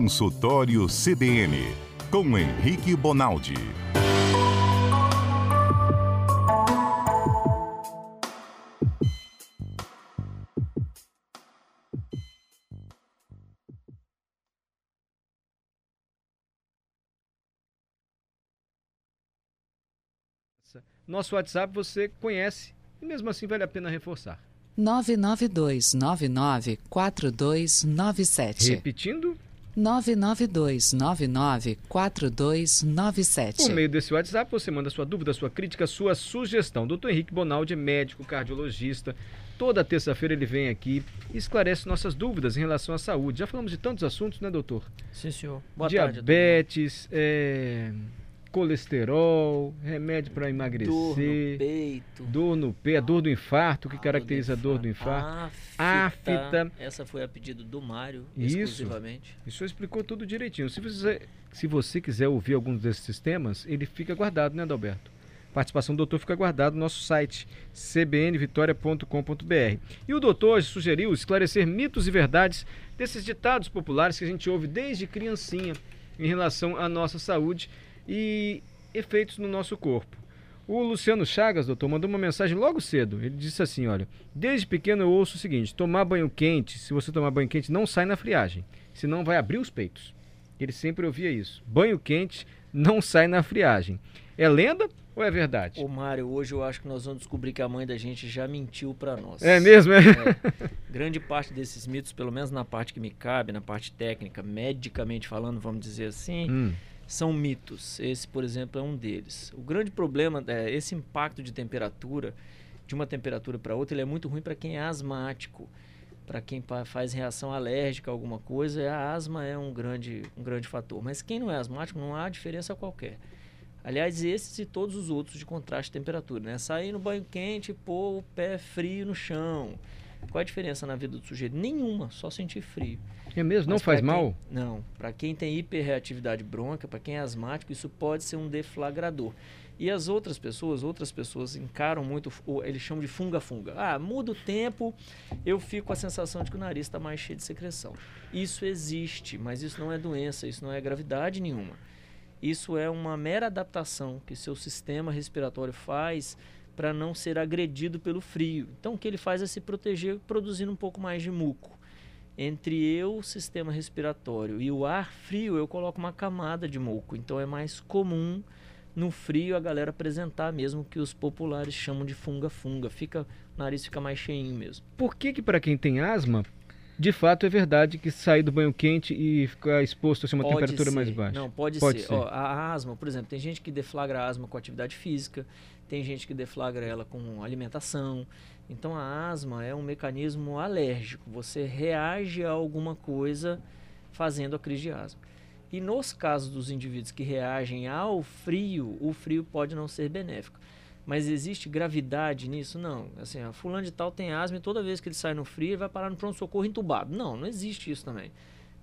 Consultório CBN, com Henrique Bonaldi. Nosso WhatsApp você conhece e mesmo assim vale a pena reforçar. 992994297. Repetindo, 992994297. por meio desse WhatsApp você manda sua dúvida, sua crítica, sua sugestão. Doutor Henrique Bonaldi é médico, cardiologista. Toda terça-feira ele vem aqui e esclarece nossas dúvidas em relação à saúde. Já falamos de tantos assuntos, né, doutor? Sim, senhor. Boa tarde. Diabetes, é, colesterol, remédio para emagrecer. Dor no peito. Dor no pé, a dor do infarto, o que Ah, caracteriza a dor do infarto. A A fita. Essa foi a pedido do Mário, Isso. exclusivamente. O senhor explicou tudo direitinho. Se você, se você quiser ouvir alguns desses sistemas, ele fica guardado, né, Adalberto? Participação do doutor fica guardado no nosso site, cbnvitoria.com.br. E o doutor sugeriu esclarecer mitos e verdades desses ditados populares que a gente ouve desde criancinha em relação à nossa saúde e efeitos no nosso corpo. O Luciano Chagas, doutor, mandou uma mensagem logo cedo. Ele disse assim: olha, desde pequeno eu ouço o seguinte: tomar banho quente, se você tomar banho quente, não sai na friagem, senão vai abrir os peitos. Ele sempre ouvia isso. Banho quente não sai na friagem. É lenda ou é verdade? Ô Mário, hoje eu acho que nós vamos descobrir que a mãe da gente já mentiu pra nós. É mesmo? É? É. Grande parte desses mitos, pelo menos na parte que me cabe, na parte técnica, medicamente falando, vamos dizer assim, Hum, são mitos. Esse, por exemplo, é um deles. O grande problema é esse impacto de temperatura, de uma temperatura para outra, ele é muito ruim para quem é asmático. Para quem faz reação alérgica a alguma coisa, a asma é um grande, um grande fator. Mas quem não é asmático, não há diferença qualquer. Aliás, esses e todos os outros de contraste de temperatura, né? Sair no banho quente e pôr o pé frio no chão. Qual a diferença na vida do sujeito? Nenhuma, só sentir frio. É mesmo? Não faz quem- mal? Não. Para quem tem hiperreatividade brônquica, para quem é asmático, isso pode ser um deflagrador. E as outras pessoas, outras pessoas encaram muito, eles chamam de funga-funga. Ah, muda o tempo, eu fico com a sensação de que o nariz está mais cheio de secreção. Isso existe, mas isso não é doença, isso não é gravidade nenhuma. Isso é uma mera adaptação que seu sistema respiratório faz para não ser agredido pelo frio. Então o que ele faz é se proteger produzindo um pouco mais de muco. Entre eu, o sistema respiratório e o ar frio, eu coloco uma camada de muco. Então é mais comum no frio a galera apresentar mesmo o que os populares chamam de funga-funga. Fica, o nariz fica mais cheinho mesmo. Por que que para quem tem asma, de fato é verdade que sair do banho quente e ficar exposto a uma Pode temperatura ser. mais baixa? Não, pode, Pode ser. ser. Ó, a asma, por exemplo, tem gente que deflagra a asma com atividade física, tem gente que deflagra ela com alimentação. Então a asma é um mecanismo alérgico. Você reage a alguma coisa fazendo a crise de asma. E nos casos dos indivíduos que reagem ao frio, o frio pode não ser benéfico. Mas existe gravidade nisso? Não. Assim, a fulano de tal tem asma e toda vez que ele sai no frio, ele vai parar no pronto-socorro entubado. Não, não existe isso também.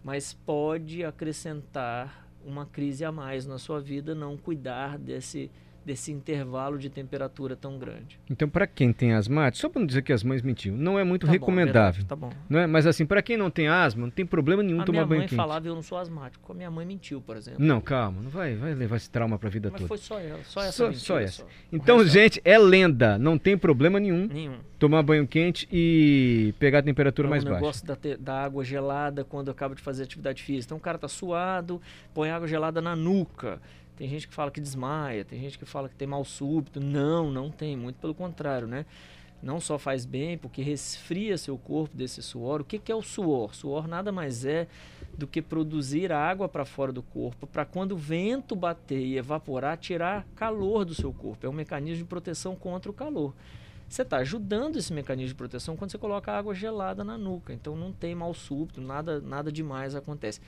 Mas pode acrescentar uma crise a mais na sua vida não cuidar desse, desse intervalo de temperatura tão grande. Então, para quem tem asmático, só para não dizer que as mães mentiam, não é muito Tá bom, recomendável. verdade, tá bom. não é? Mas assim, para quem não tem asma, não tem problema nenhum A tomar minha banho mãe quente. falava eu não sou asmático. A minha mãe mentiu, por exemplo. Não, calma, não vai, vai levar esse trauma para a vida Mas toda. foi só ela, só essa Só- mentira. só essa. só. Então, gente, é lenda, não tem problema nenhum Nenhum. tomar banho quente e pegar a temperatura É mais baixa. negócio da, te- da água gelada quando acaba de fazer atividade física. Então o cara tá suado, põe água gelada na nuca. Tem gente que fala que desmaia, tem gente que fala que tem mal súbito. Não, não tem, muito pelo contrário, né? Não só faz bem, porque resfria seu corpo desse suor. O que, que é o suor? Suor nada mais é do que produzir água para fora do corpo, para quando o vento bater e evaporar, tirar calor do seu corpo. É um mecanismo de proteção contra o calor. Você está ajudando esse mecanismo de proteção quando você coloca água gelada na nuca. Então não tem mal súbito, nada, nada demais acontece.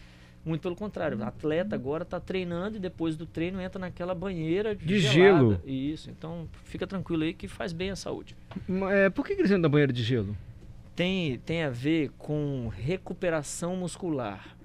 Muito pelo contrário, o atleta agora está treinando e depois do treino entra naquela banheira De gelada. gelo. Isso, então fica tranquilo aí que faz bem à saúde. Mas, é, por que que eles entram na banheira de gelo? Tem, tem a ver com recuperação muscular.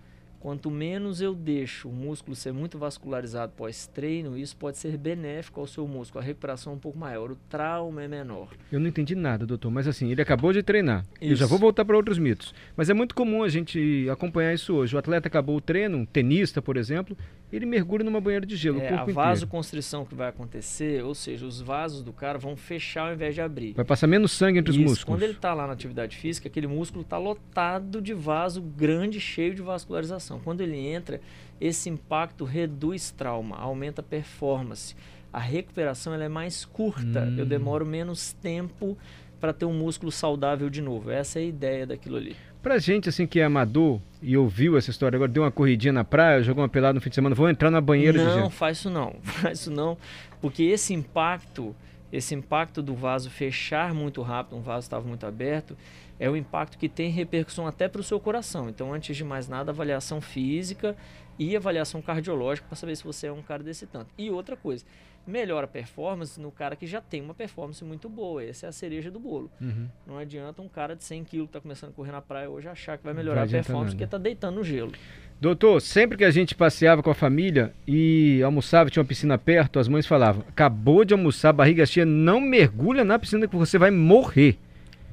Quanto menos eu deixo o músculo ser muito vascularizado pós-treino, isso pode ser benéfico ao seu músculo. A recuperação é um pouco maior, o trauma é menor. Eu não entendi nada, doutor, mas assim, ele acabou de treinar. Eu já Isso. vou voltar para outros mitos. Mas é muito comum a gente acompanhar isso hoje. O atleta acabou o treino, um tenista, por exemplo, ele mergulha numa banheira de gelo, É, a inteiro. vasoconstrição que vai acontecer, ou seja, os vasos do cara vão fechar ao invés de abrir. Vai passar menos sangue entre os Isso, músculos. Quando ele está lá na atividade física, aquele músculo está lotado de vaso grande, cheio de vascularização. Quando ele entra, esse impacto reduz trauma, aumenta a performance. A recuperação ela é mais curta. Hum. Eu demoro menos tempo para ter um músculo saudável de novo. Essa é a ideia daquilo ali. Pra gente, assim, que é amador e ouviu essa história agora, deu uma corridinha na praia, jogou uma pelada no fim de semana, vou entrar na banheira de não, faz isso não. Faz isso não, porque esse impacto, esse impacto do vaso fechar muito rápido, um vaso estava muito aberto, é um impacto que tem repercussão até para o seu coração. Então, antes de mais nada, avaliação física e avaliação cardiológica para saber se você é um cara desse tanto. E outra coisa, melhora a performance no cara que já tem uma performance muito boa. Essa é a cereja do bolo. Uhum. Não adianta um cara de 100 kg que está começando a correr na praia hoje achar que vai melhorar vai a performance nada. porque está deitando no gelo. Doutor, sempre que a gente passeava com a família e almoçava, tinha uma piscina perto, as mães falavam: acabou de almoçar, barriga cheia, não mergulha na piscina que você vai morrer.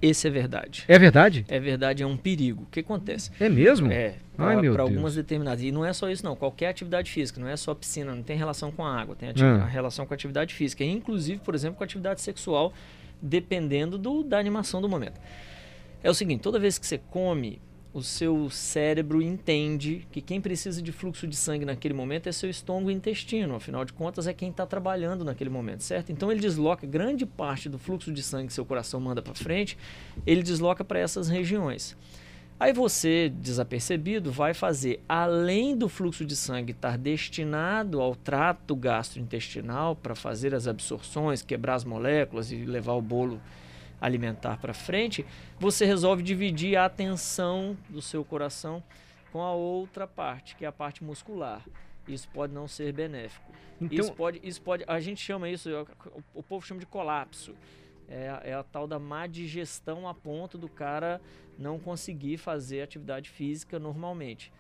Esse é verdade. É verdade? É verdade, é um perigo. O que acontece? É mesmo? É, para algumas determinadas. E não é só isso, não. Qualquer atividade física, não é só piscina, não tem relação com a água, tem Ah. a relação com a atividade física. Inclusive, por exemplo, com a atividade sexual, dependendo do, da animação do momento. É o seguinte: toda vez que você come, o seu cérebro entende que quem precisa de fluxo de sangue naquele momento é seu estômago e intestino. Afinal de contas, é quem está trabalhando naquele momento, certo? Então, ele desloca grande parte do fluxo de sangue que seu coração manda para frente, ele desloca para essas regiões. Aí você, desapercebido, vai fazer, além do fluxo de sangue estar destinado ao trato gastrointestinal para fazer as absorções, quebrar as moléculas e levar o bolo alimentar para frente, você resolve dividir a atenção do seu coração com a outra parte, que é a parte muscular. Isso pode não ser benéfico. Então, Isso pode, isso pode, a gente chama isso, o, o povo chama de colapso. É, a- é a tal da má digestão a ponto do cara não conseguir fazer atividade física normalmente.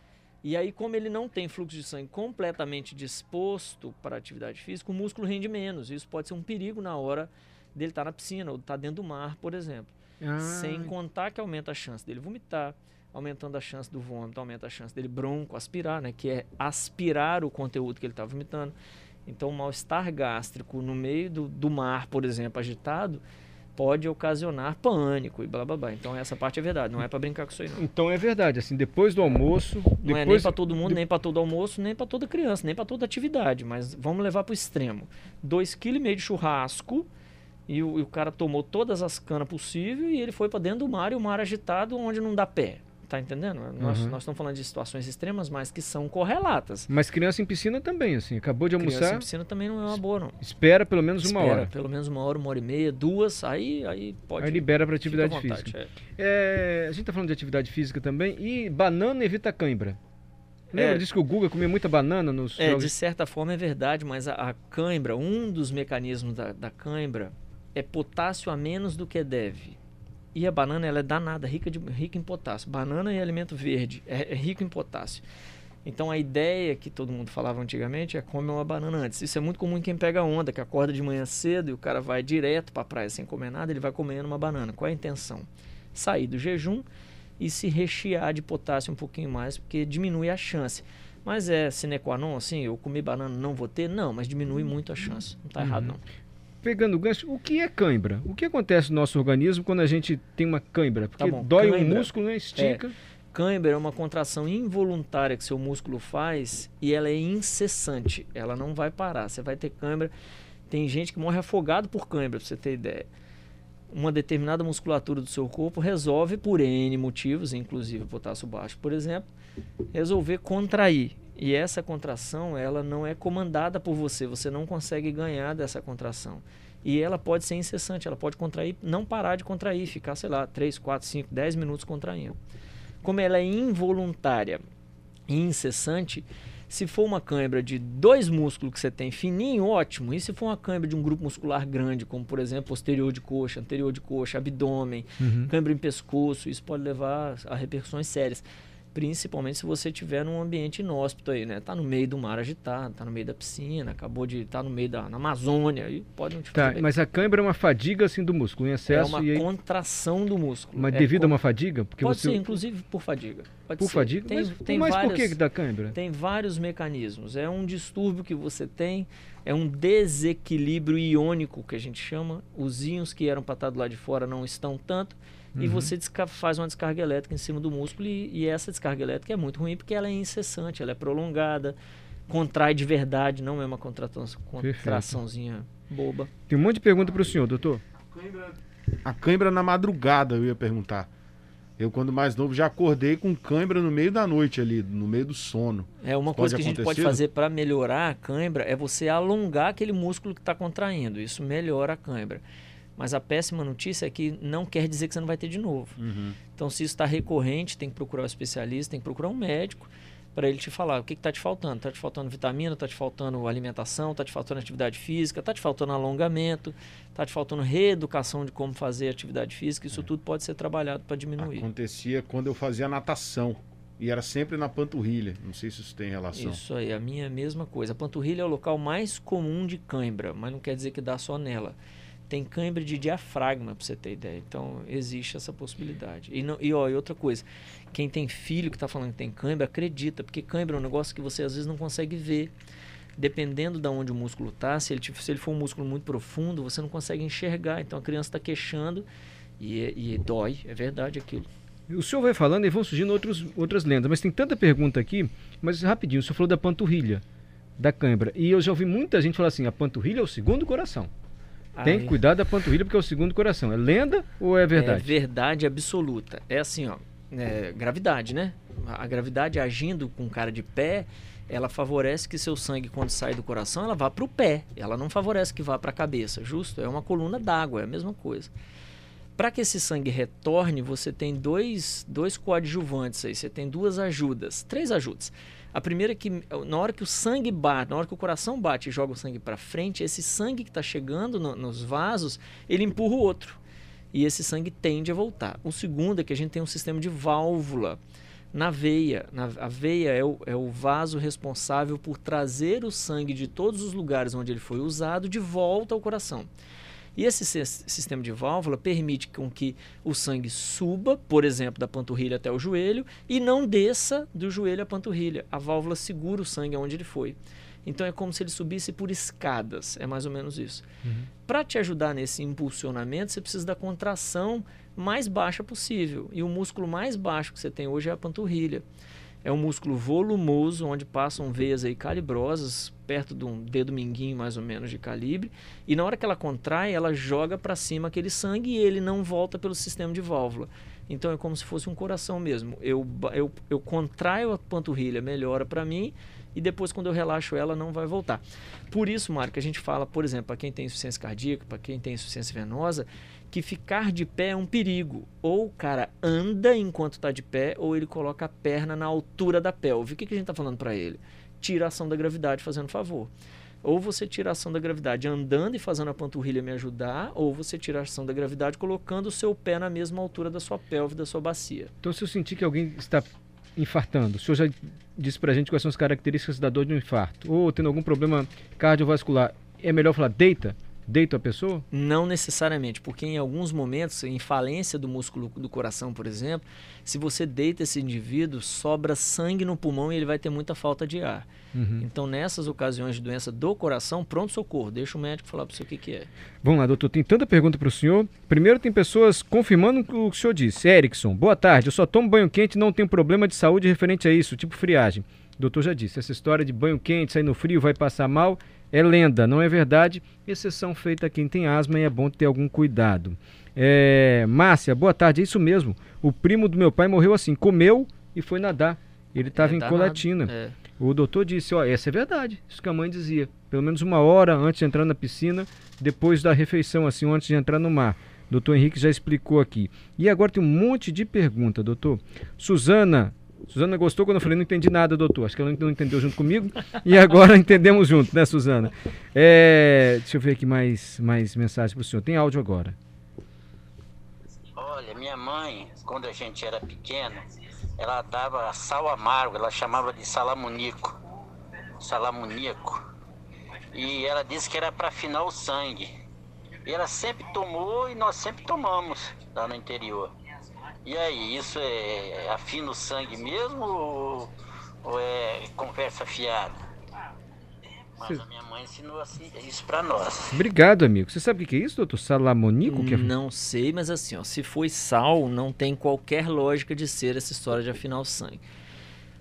E aí, como ele não tem fluxo de sangue completamente disposto para atividade física, o músculo rende menos. Isso pode ser um perigo na hora dele estar na piscina ou estar dentro do mar, por exemplo. ah, Sem contar que aumenta a chance dele vomitar, aumentando a chance do vômito, aumenta a chance dele bronco aspirar, né, que é aspirar o conteúdo que ele está vomitando. Então, o mal-estar gástrico no meio do, do mar, por exemplo, agitado, pode ocasionar pânico e blá blá blá. Então, essa parte é verdade, não é para brincar com isso aí, não. então é verdade, assim, depois do almoço, Não é nem depois para todo mundo, de- nem para todo almoço, nem para toda criança, nem para toda atividade, mas vamos levar para o extremo. 2,5 kg de churrasco e o, e o cara tomou todas as canas possíveis e ele foi para dentro do mar e o mar agitado onde não dá pé. Tá entendendo? Nós, Uhum. nós estamos falando de situações extremas, mas que são correlatas. Mas criança em piscina também, assim, acabou de Criança almoçar, em piscina também não é uma boa, não. espera pelo menos uma Espera hora. pelo menos uma hora, uma hora e meia, duas, aí, aí pode. Aí libera para atividade vontade, física. é. É, a gente tá falando de atividade física também e banana evita cãibra. Lembra É. disso que o Guga comia muita banana nos É, jogos? de certa forma é verdade, mas a, a cãibra, um dos mecanismos da, da cãibra é potássio a menos do que deve. E a banana ela é danada, rica, de, rica em potássio. Banana é alimento verde, é, é rico em potássio. Então a ideia que todo mundo falava antigamente é comer uma banana antes. Isso é muito comum em quem pega onda, que acorda de manhã cedo e o cara vai direto para a praia sem comer nada, ele vai comendo uma banana. Qual é a intenção? Sair do jejum e se rechear de potássio um pouquinho mais, porque diminui a chance. Mas é sine qua non, assim, eu comi banana não vou ter? Não, mas diminui muito a chance. Não está errado, Uhum. não. Pegando o gancho, o que é cãibra? O que acontece no nosso organismo quando a gente tem uma cãibra? Porque Tá dói o cãibra. músculo, né? Estica. Cãibra é uma contração involuntária que seu músculo faz e ela é incessante. Ela não vai parar. Você vai ter cãibra. Tem gente que morre afogado por cãibra, pra você ter ideia. Uma determinada musculatura do seu corpo resolve, por N motivos, inclusive potássio baixo, por exemplo, resolver contrair. E essa contração, ela não é comandada por você. Você não consegue ganhar dessa contração. E ela pode ser incessante, ela pode contrair, não parar de contrair, ficar, sei lá, 3, 4, 5, 10 minutos contraindo. Como ela é involuntária e incessante, se for uma cãibra de dois músculos que você tem fininho, ótimo. E se for uma cãibra de um grupo muscular grande, como por exemplo posterior de coxa, anterior de coxa, abdômen, Uhum. cãibra em pescoço, isso pode levar a repercussões sérias. Principalmente se você estiver num ambiente inóspito aí, né? Tá no meio do mar agitado, tá no meio da piscina, acabou de estar tá no meio da Amazônia, aí pode não te Tá, mas a cãibra é uma fadiga assim do músculo, em excesso É uma e aí... contração do músculo. Mas é devido com... a uma fadiga? Porque pode você... ser, inclusive por fadiga. Pode por ser. fadiga? Tem, mas tem mas várias, por que da cãibra? Tem vários mecanismos. É um distúrbio que você tem, é um desequilíbrio iônico que a gente chama. Os íons que eram para estar do lado de fora não estão tanto uhum. e você faz uma descarga elétrica em cima do músculo e, e, essa descarga elétrica é muito ruim porque ela é incessante, ela é prolongada, contrai de verdade, não é uma contração, contraçãozinha boba. Tem um monte de pergunta para o senhor, doutor. A cãibra na madrugada, eu ia perguntar. Eu, quando mais novo, já acordei com cãibra no meio da noite ali, no meio do sono. É uma coisa que a gente pode fazer para melhorar a cãibra é você alongar aquele músculo que está contraindo. Isso melhora a cãibra. Mas a péssima notícia é que não quer dizer que você não vai ter de novo. Uhum. Então, se isso está recorrente, tem que procurar um especialista, tem que procurar um médico para ele te falar o que está te faltando. Está te faltando vitamina, está te faltando alimentação, está te faltando atividade física, está te faltando alongamento, está te faltando reeducação de como fazer atividade física. Isso é. tudo pode ser trabalhado para diminuir. Acontecia quando eu fazia natação. E era sempre na panturrilha. Não sei se isso tem relação. Isso aí, a minha é mesma coisa. A panturrilha é o local mais comum de cãibra, mas não quer dizer que dá só nela tem cãibra de diafragma, para você ter ideia. Então, existe essa possibilidade. E, não, e, ó, e outra coisa, quem tem filho que está falando que tem cãibra, acredita, porque cãibra é um negócio que você às vezes não consegue ver. Dependendo de onde o músculo está, se ele, se ele for um músculo muito profundo, você não consegue enxergar. Então, a criança está queixando e, e dói, é verdade aquilo. O senhor vai falando e vão surgindo outros, outras lendas, mas tem tanta pergunta aqui, mas rapidinho, o senhor falou da panturrilha, da cãibra. E eu já ouvi muita gente falar assim, a panturrilha é o segundo coração. Tem que cuidar da panturrilha porque é o segundo coração. É lenda ou é verdade? É verdade absoluta. É assim, ó. É, gravidade, né? A gravidade agindo com cara de pé, ela favorece que seu sangue, quando sai do coração, ela vá para o pé. Ela não favorece que vá para a cabeça, justo? É uma coluna d'água, é a mesma coisa. Para que esse sangue retorne, você tem dois, dois coadjuvantes aí, você tem duas ajudas, três ajudas. A primeira é que na hora que o sangue bate, na hora que o coração bate e joga o sangue para frente, esse sangue que está chegando no, nos vasos, ele empurra o outro. E esse sangue tende a voltar. O segundo é que a gente tem um sistema de válvula na veia. Na, a veia é o, é o vaso responsável por trazer o sangue de todos os lugares onde ele foi usado de volta ao coração. E esse sistema de válvula permite com que o sangue suba, por exemplo, da panturrilha até o joelho e não desça do joelho à panturrilha. A válvula segura o sangue onde ele foi. Então é como se ele subisse por escadas, é mais ou menos isso. Uhum. Para te ajudar nesse impulsionamento, você precisa da contração mais baixa possível. E o músculo mais baixo que você tem hoje é a panturrilha. É um músculo volumoso, onde passam veias aí calibrosas, perto de um dedo minguinho mais ou menos de calibre. E na hora que ela contrai, ela joga para cima aquele sangue e ele não volta pelo sistema de válvula. Então é como se fosse um coração mesmo. Eu, eu, eu contraio a panturrilha, melhora para mim, e depois quando eu relaxo ela não vai voltar. Por isso, Marco, a gente fala, por exemplo, para quem tem insuficiência cardíaca, para quem tem insuficiência venosa, que ficar de pé é um perigo. Ou o cara anda enquanto está de pé, ou ele coloca a perna na altura da pelve. O que, que a gente está falando para ele? Tira a ação da gravidade fazendo favor. Ou você tira a ação da gravidade andando e fazendo a panturrilha me ajudar, ou você tira a ação da gravidade colocando o seu pé na mesma altura da sua pelve, da sua bacia. Então, se eu sentir que alguém está infartando, o senhor já disse para a gente quais são as características da dor de um infarto, ou tendo algum problema cardiovascular, é melhor falar deita? Deito a pessoa? Não necessariamente, porque em alguns momentos, em falência do músculo do coração, por exemplo, se você deita esse indivíduo, sobra sangue no pulmão e ele vai ter muita falta de ar. Uhum. Então, nessas ocasiões de doença do coração, pronto socorro, deixa o médico falar para você o que, que é. Vamos lá, doutor, tem tanta pergunta para o senhor. Primeiro, tem pessoas confirmando o que o senhor disse. Erickson, boa tarde, eu só tomo banho quente e não tenho problema de saúde referente a isso, tipo friagem. O doutor já disse, essa história de banho quente, sair no frio, vai passar mal, é lenda, não é verdade. Exceção feita a quem tem asma e é bom ter algum cuidado. É, Márcia, boa tarde, é isso mesmo. O primo do meu pai morreu assim, comeu e foi nadar. Ele estava é, em Colatina. É. O doutor disse, ó, essa é verdade, isso que a mãe dizia. Pelo menos uma hora antes de entrar na piscina, depois da refeição, assim, antes de entrar no mar. Doutor Henrique já explicou aqui. E agora tem um monte de pergunta, doutor. Suzana Suzana gostou quando eu falei, não entendi nada, doutor. Acho que ela não entendeu junto comigo. E agora entendemos junto, né, Suzana? É, deixa eu ver aqui mais, mais mensagens para o senhor. Tem áudio agora. Olha, minha mãe, quando a gente era pequeno, ela dava sal amargo, ela chamava de salamunico, salamoníaco. E ela disse que era para afinar o sangue. E ela sempre tomou e nós sempre tomamos lá no interior. E aí, isso é afina o sangue mesmo ou, ou é conversa fiada? Mas a minha mãe ensinou assim, isso pra nós. Obrigado, amigo. Você sabe o que é isso, doutor? Salamonico? Que é... Não sei, mas assim, ó, se foi sal, não tem qualquer lógica de ser essa história de afinar o sangue.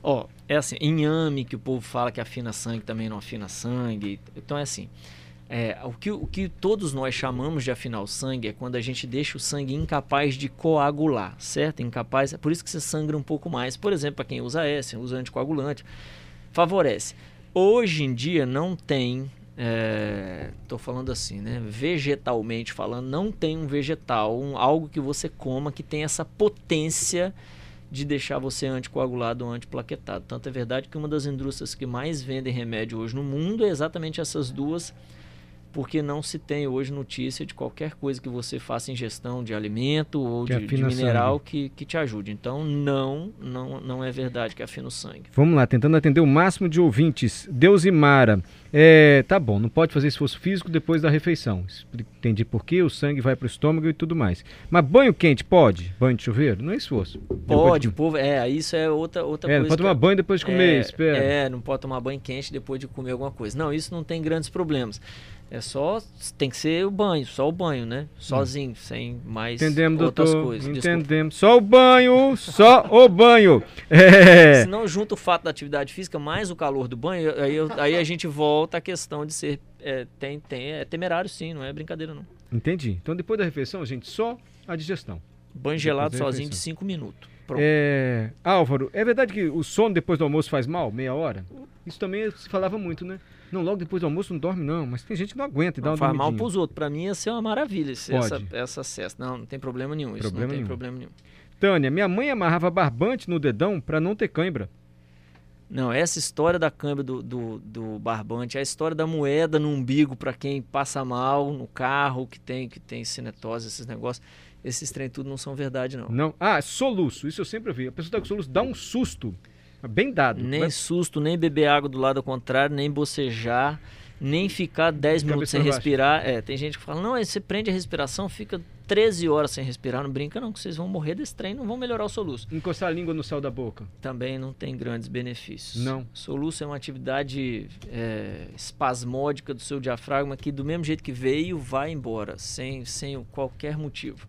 Ó, é assim, inhame que o povo fala que afina sangue também não afina sangue. Então é assim. É, o, que, o que todos nós chamamos de afinar o sangue é quando a gente deixa o sangue incapaz de coagular, certo? Incapaz, é por isso que você sangra um pouco mais. Por exemplo, para quem usa S, usa anticoagulante, favorece. Hoje em dia não tem, estou é, falando assim, né? Vegetalmente falando, não tem um vegetal, um, algo que você coma que tem essa potência de deixar você anticoagulado ou antiplaquetado. Tanto é verdade que uma das indústrias que mais vendem remédio hoje no mundo é exatamente essas duas porque não se tem hoje notícia de qualquer coisa que você faça ingestão de alimento ou de, de, mineral que, que te ajude. Então, não, não, não é verdade que afina o sangue. Vamos lá, tentando atender o máximo de ouvintes. Deus e Mara, é, tá bom, não pode fazer esforço físico depois da refeição. Entendi por quê, o sangue vai para o estômago e tudo mais. Mas banho quente pode? Banho de chuveiro? Não é esforço. Pode, de... povo, é, isso é outra, outra é, coisa. Não pode tomar banho depois de comer, é, espera. É, não pode tomar banho quente depois de comer alguma coisa. Não, isso não tem grandes problemas. É só. Tem que ser o banho, só o banho, né? Sozinho, hum. sem mais Entendemos, outras doutor, coisas. Entendemos. Só o banho, só o banho. É. Se não junta o fato da atividade física mais o calor do banho, aí, aí a gente volta à questão de ser. É, tem, tem, é temerário sim, não é brincadeira não. Entendi. Então depois da refeição, gente, só a digestão. Banho gelado sozinho de 5 minutos. É, Álvaro, é verdade que o sono depois do almoço faz mal? Meia hora? Isso também se falava muito, né? Não, logo depois do almoço não dorme, não. Mas tem gente que não aguenta e dá uma Faz mal pros outros. Pra mim ia ser uma maravilha essa, essa cesta. Não, não tem problema nenhum. Isso problema não tem nenhum. problema nenhum. Tânia, minha mãe amarrava barbante no dedão para não ter cãibra. Não, essa história da câimbra do, do, do, barbante, a história da moeda no umbigo para quem passa mal no carro, que tem que tem cinetose, esses negócios. Esses trem tudo não são verdade, não. Não. Ah, soluço. Isso eu sempre ouvi. A pessoa tá com soluço, dá um susto. Bem dado. Nem Mas... susto, nem beber água do lado contrário, nem bocejar, nem ficar 10 minutos sem respirar. É, tem gente que fala, não, aí você prende a respiração, fica 13 horas sem respirar, não brinca não, que vocês vão morrer desse trem, não vão melhorar o soluço. Encostar a língua no céu da boca? Também não tem grandes benefícios. Não. Soluço é uma atividade é, espasmódica do seu diafragma que do mesmo jeito que veio, vai embora, sem, sem qualquer motivo.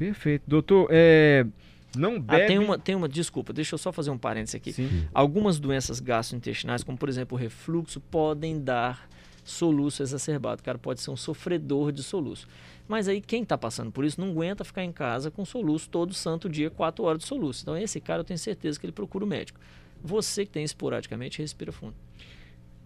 Perfeito. Doutor, é... Não bebe... Ah, tem uma, tem uma, desculpa, deixa eu só fazer um parênteses aqui. Sim. Algumas doenças gastrointestinais, como por exemplo o refluxo, podem dar soluço exacerbado. O cara pode ser um sofredor de soluço. Mas aí quem está passando por isso não aguenta ficar em casa com soluço todo santo dia, 4 horas de soluço. Então esse cara eu tenho certeza que ele procura o médico. Você que tem esporadicamente, respira fundo.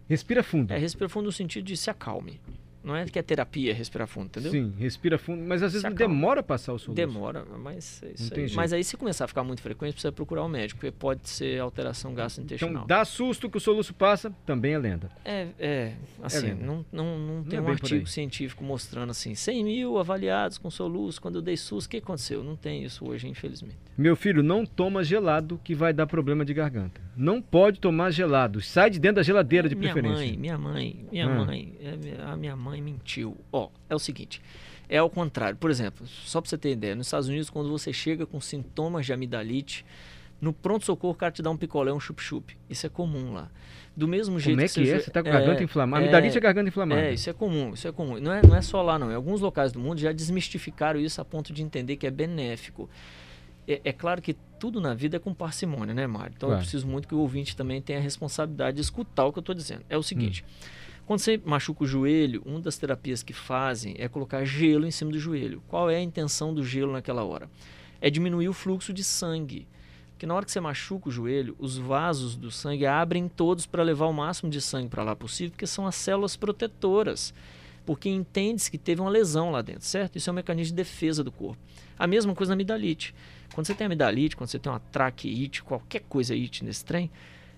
Respira fundo. É, respira fundo no sentido de se acalme. Não é que é terapia respirar fundo, entendeu? Sim, respira fundo, mas às vezes demora a passar o soluço. Demora, mas é isso aí. Mas aí se começar a ficar muito frequente, precisa procurar um médico, porque pode ser alteração gastrointestinal. Então dá susto que o soluço passa, também é lenda. É, é assim, é não, não, não, não tem é um artigo científico mostrando assim, 100 mil avaliados com soluço, quando eu dei susto, o que aconteceu? Não tem isso hoje, infelizmente. Meu filho, não toma gelado que vai dar problema de garganta. Não pode tomar gelado, sai de dentro da geladeira de minha preferência. Mãe, minha mãe, minha ah. mãe, a minha mãe mentiu. Ó, é o seguinte. É ao contrário. Por exemplo, só para você ter ideia, nos Estados Unidos, quando você chega com sintomas de amidalite, no pronto-socorro o cara te dá um picolé, um chup-chup. Isso é comum lá. Do mesmo jeito Como é que, que é? Você está com a garganta é, inflamada. Amidalite é, é garganta inflamada. É, isso é comum, isso é comum. Não é, não é só lá, não. Em alguns locais do mundo já desmistificaram isso a ponto de entender que é benéfico. É, é claro que tudo na vida é com parcimônia, né, Mário? Então claro. eu preciso muito que o ouvinte também tenha a responsabilidade de escutar o que eu estou dizendo. É o seguinte. Hum. Quando você machuca o joelho, uma das terapias que fazem é colocar gelo em cima do joelho. Qual é a intenção do gelo naquela hora? É diminuir o fluxo de sangue. Porque na hora que você machuca o joelho, os vasos do sangue abrem todos para levar o máximo de sangue para lá possível, porque são as células protetoras. Porque entende-se que teve uma lesão lá dentro, certo? Isso é um mecanismo de defesa do corpo. A mesma coisa na amidalite. Quando você tem amidalite, quando você tem uma traqueite, qualquer coisa it nesse trem,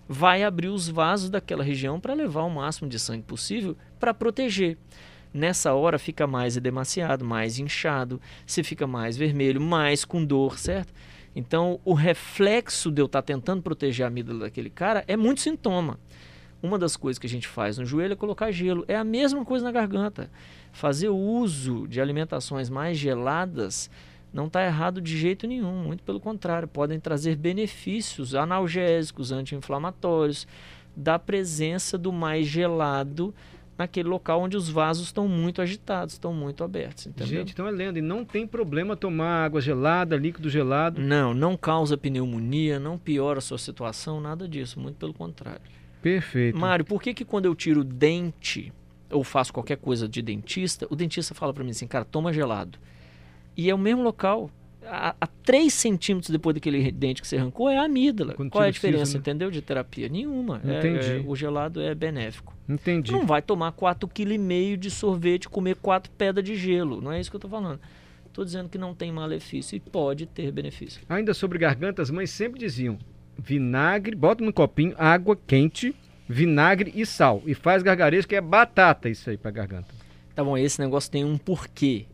vai abrir os vasos daquela região para levar o máximo de sangue possível para proteger. Nessa hora fica mais edemaciado, mais inchado, você fica mais vermelho, mais com dor, certo? Então, o reflexo de eu estar tentando proteger a amígdala daquele cara é muito sintoma. Uma das coisas que a gente faz no joelho é colocar gelo. É a mesma coisa na garganta. Fazer uso de alimentações mais geladas não está errado de jeito nenhum, muito pelo contrário, podem trazer benefícios analgésicos, anti-inflamatórios, da presença do mais gelado naquele local onde os vasos estão muito agitados, estão muito abertos. Entendeu? Gente, então é lenda. E não tem problema tomar água gelada, líquido gelado. Não, não causa pneumonia, não piora a sua situação, nada disso, muito pelo contrário. Perfeito. Mário, por que, que quando eu tiro dente ou faço qualquer coisa de dentista, o dentista fala para mim assim, cara, toma gelado. E é o mesmo local. A, a 3 centímetros depois daquele dente que você arrancou é a amígdala. Quando Qual é a diferença, né? entendeu? De terapia? Nenhuma. É- Entendi. é- o gelado é benéfico. Entendi. Não vai tomar 4,5 kg de sorvete, comer 4 pedras de gelo. Não é isso que eu estou falando. Estou dizendo que não tem malefício e pode ter benefício. Ainda sobre garganta, as mães sempre diziam: vinagre, bota no copinho, água quente, vinagre e sal. E faz gargarejo, que é batata isso aí pra garganta. Tá bom, esse negócio tem um porquê.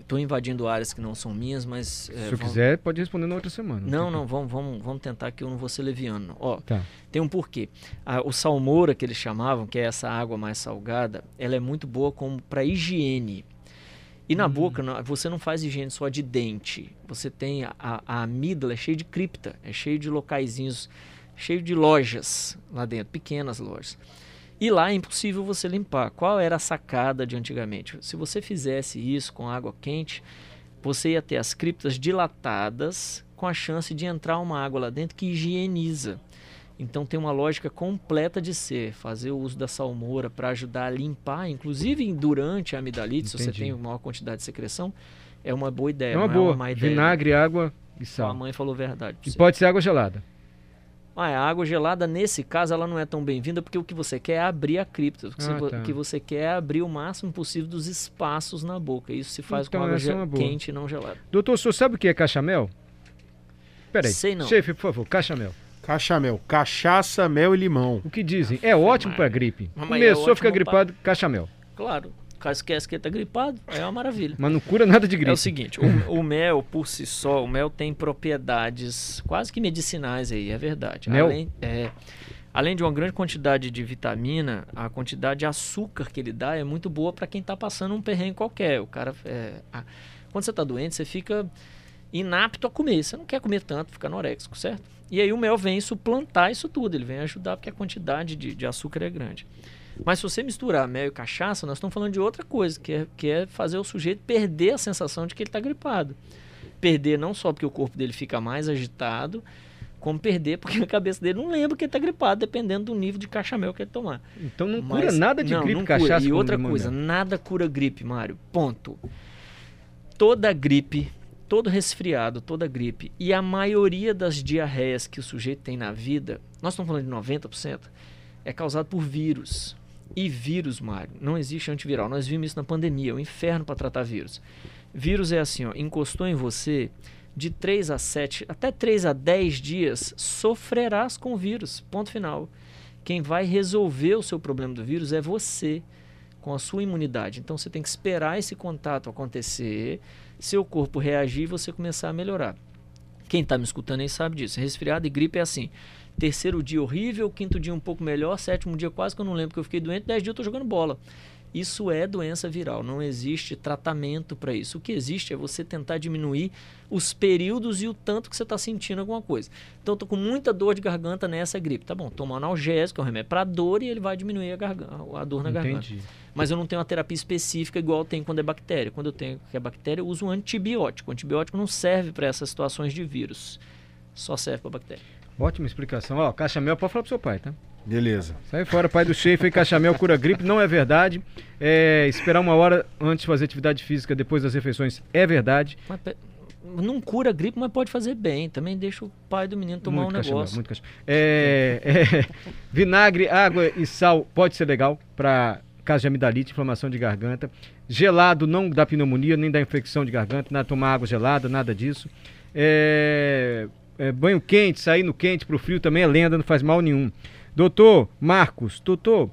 Estou invadindo áreas que não são minhas, mas... é, Se vamos- quiser, pode responder na outra semana. Não, não, vamos, vamos, vamos tentar que eu não vou ser leviano. Ó, Tá. tem um porquê. A- o salmoura que eles chamavam, que é essa água mais salgada, ela é muito boa como para higiene. E Hum. na boca, não- você não faz higiene só de dente. Você tem a, a, a amígdala é cheia de cripta, é cheio de locaizinhos, cheio de lojas lá dentro, pequenas lojas. E lá é impossível você limpar. Qual era a sacada de antigamente? Se você fizesse isso com água quente, você ia ter as criptas dilatadas com a chance de entrar uma água lá dentro que higieniza. Então tem uma lógica completa de ser, fazer o uso da salmoura para ajudar a limpar, inclusive durante a amidalite, se você Entendi. tem maior quantidade de secreção, é uma boa ideia. É uma não boa. É uma má ideia. Vinagre, água e A sal. mãe falou a verdade. E pode ser água gelada. Ah, a água gelada, nesse caso, ela não é tão bem-vinda porque o que você quer é abrir a cripta. O que, Ah, você, tá. o que você quer é abrir o máximo possível dos espaços na boca. Isso se faz Então, com água é quente e não gelada. Doutor, o senhor sabe o que é cachamel? Peraí. Sei não. Chefe, por favor, cachamel. Cachamel, cachaça, mel e limão. O que dizem? É ótimo pra gripe. Mas é Começou, ótimo fica pra- gripado, cachamel. Claro, caso esquece que ele tá gripado, é uma maravilha. Mas não cura nada de gripe. É o seguinte, o, o mel por si só, o mel tem propriedades quase que medicinais aí, é verdade. Mel? Além, é, além de uma grande quantidade de vitamina, a quantidade de açúcar que ele dá é muito boa para quem está passando um perrengue qualquer. O cara, é, a- quando você está doente, você fica inapto a comer. Você não quer comer tanto, fica anoréxico, certo? E aí o mel vem suplantar isso tudo, ele vem ajudar porque a quantidade de, de açúcar é grande. Mas se você misturar mel e cachaça, nós estamos falando de outra coisa, que é, que é fazer o sujeito perder a sensação de que ele está gripado. Perder não só porque o corpo dele fica mais agitado, como perder porque a cabeça dele não lembra que ele está gripado, dependendo do nível de cachamel que ele tomar. Então não Mas- cura nada de não, gripe, não cura. cachaça E outra coisa, né? nada cura gripe, Mário. Ponto. Toda gripe, todo resfriado, toda gripe e a maioria das diarreias que o sujeito tem na vida, nós estamos falando de 90%, é causado por vírus. E vírus, Mário, não existe antiviral. Nós vimos isso na pandemia, o inferno para tratar vírus. Vírus é assim, ó, encostou em você, de 3 a 7, até 3 a 10 dias, sofrerás com o vírus. Ponto final. Quem vai resolver o seu problema do vírus é você, com a sua imunidade. Então você tem que esperar esse contato acontecer, seu corpo reagir e você começar a melhorar. Quem está me escutando aí sabe disso. Resfriado e gripe é assim. Terceiro dia horrível, quinto dia um pouco melhor, sétimo dia quase que eu não lembro que eu fiquei doente, dez dias eu estou jogando bola. Isso é doença viral, não existe tratamento para isso. O que existe é você tentar diminuir os períodos e o tanto que você está sentindo alguma coisa. Então, estou com muita dor de garganta nessa gripe. Tá bom, toma um analgésico, é um remédio para dor e ele vai diminuir a, garganta, a dor na garganta. Entendi. Mas eu não tenho uma terapia específica igual eu tenho quando é bactéria. Quando eu tenho que é bactéria, eu uso um antibiótico. O antibiótico não serve para essas situações de vírus. Só serve para bactéria. Ótima explicação. Ó, cachamel, pode falar pro seu pai, tá? Beleza. Sai fora, pai do chefe aí, cachamel cura gripe, não é verdade. É, esperar uma hora antes de fazer atividade física depois das refeições é verdade. Mas não cura a gripe, mas pode fazer bem. Também deixa o pai do menino tomar muito um cachamel, negócio. muito cachamel. É, é, vinagre, água e sal pode ser legal para caso de amidalite, inflamação de garganta. Gelado não dá pneumonia, nem dá infecção de garganta, nada tomar água gelada, nada disso. É, é, banho quente, sair no quente pro frio também é lenda, não faz mal nenhum. Doutor Marcos, doutor,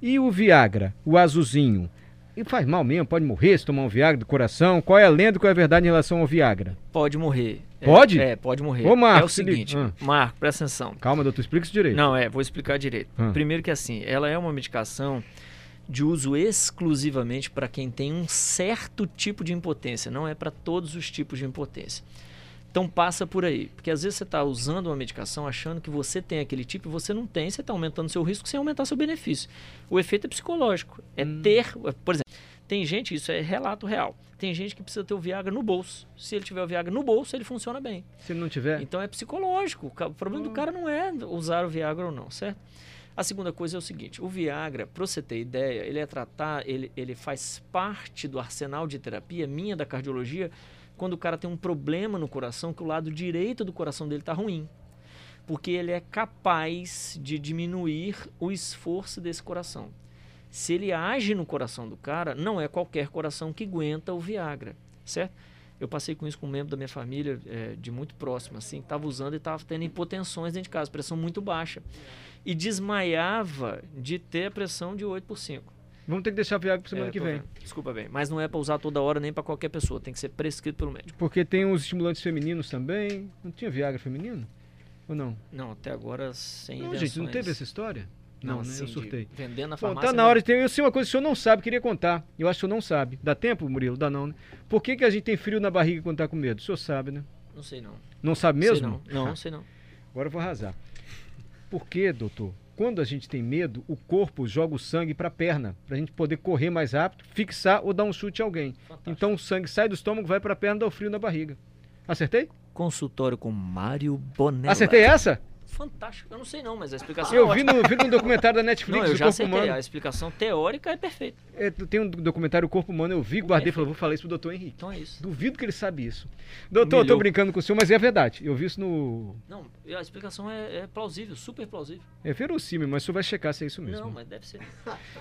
e o Viagra, o azulzinho? E faz mal mesmo, pode morrer se tomar um Viagra do coração. Qual é a lenda, qual é a verdade em relação ao Viagra? Pode morrer. É, Pode? É, pode morrer. Ô, Marco, é o seguinte, Ah. Marco, presta atenção. Calma, doutor, explica isso direito. Não, é, vou explicar direito. Ah. Primeiro que assim, ela é uma medicação de uso exclusivamente para quem tem um certo tipo de impotência, não é para todos os tipos de impotência. Então passa por aí, porque às vezes você está usando uma medicação achando que você tem aquele tipo e você não tem, você está aumentando seu risco sem aumentar seu benefício. O efeito é psicológico, é Hum. ter, por exemplo, tem gente, isso é relato real, tem gente que precisa ter o Viagra no bolso. Se ele tiver o Viagra no bolso, ele funciona bem. Se não tiver, Então é psicológico. O problema Hum. do cara não é usar o Viagra ou não, certo? A segunda coisa é o seguinte: o Viagra, para você ter ideia, ele é tratar, ele, ele faz parte do arsenal de terapia minha da cardiologia quando o cara tem um problema no coração que o lado direito do coração dele está ruim. Porque ele é capaz de diminuir o esforço desse coração. Se ele age no coração do cara, não é qualquer coração que aguenta o Viagra, certo? Eu passei com isso com um membro da minha família, eh, de muito próximo, assim, estava usando e estava tendo hipotensões dentro de casa, pressão muito baixa. E desmaiava de ter a pressão de 8 por 5. Vamos ter que deixar Viagra pra semana É, que vem. vendo. Desculpa bem. Mas não é para usar toda hora nem para qualquer pessoa, tem que ser prescrito pelo médico. Porque tem os estimulantes femininos também. Não tinha Viagra feminino? Ou não? Não, até agora sem Não, invenções. gente, não teve essa história? Não, né? assim, Eu surtei. Vendendo na Bom, farmácia. tá na não. hora de ter. Eu sei uma coisa que o senhor não sabe, queria contar. Eu acho que o senhor não sabe. Dá tempo, Murilo? Dá não, né? Por que, que a gente tem frio na barriga quando tá com medo? O senhor sabe, né? Não sei não. Não sabe Sei mesmo? não, não, sei não. Agora eu vou arrasar. Por que, doutor? Quando a gente tem medo, o corpo joga o sangue para a perna, para a gente poder correr mais rápido, fixar ou dar um chute a alguém. Fantástico. Então o sangue sai do estômago, vai para a perna, dá o frio na barriga. Acertei? Consultório com Mário Bonella. Acertei essa? Fantástico. Eu não sei não, mas a explicação Eu é vi no, vi no documentário da Netflix, Não, eu o já Corpo acertei. Humano. A explicação teórica é perfeita. É, tem um documentário O Corpo Humano, eu vi, guardei e falei, vou falar isso pro doutor Henrique. Então é isso. Duvido que ele sabe isso. Doutor, eu tô Humilhou. brincando com o senhor, mas é verdade. Eu vi isso no. Não, a explicação é, é plausível, super plausível. É verossímil, mas o senhor vai checar se é isso mesmo. Não, mas deve ser.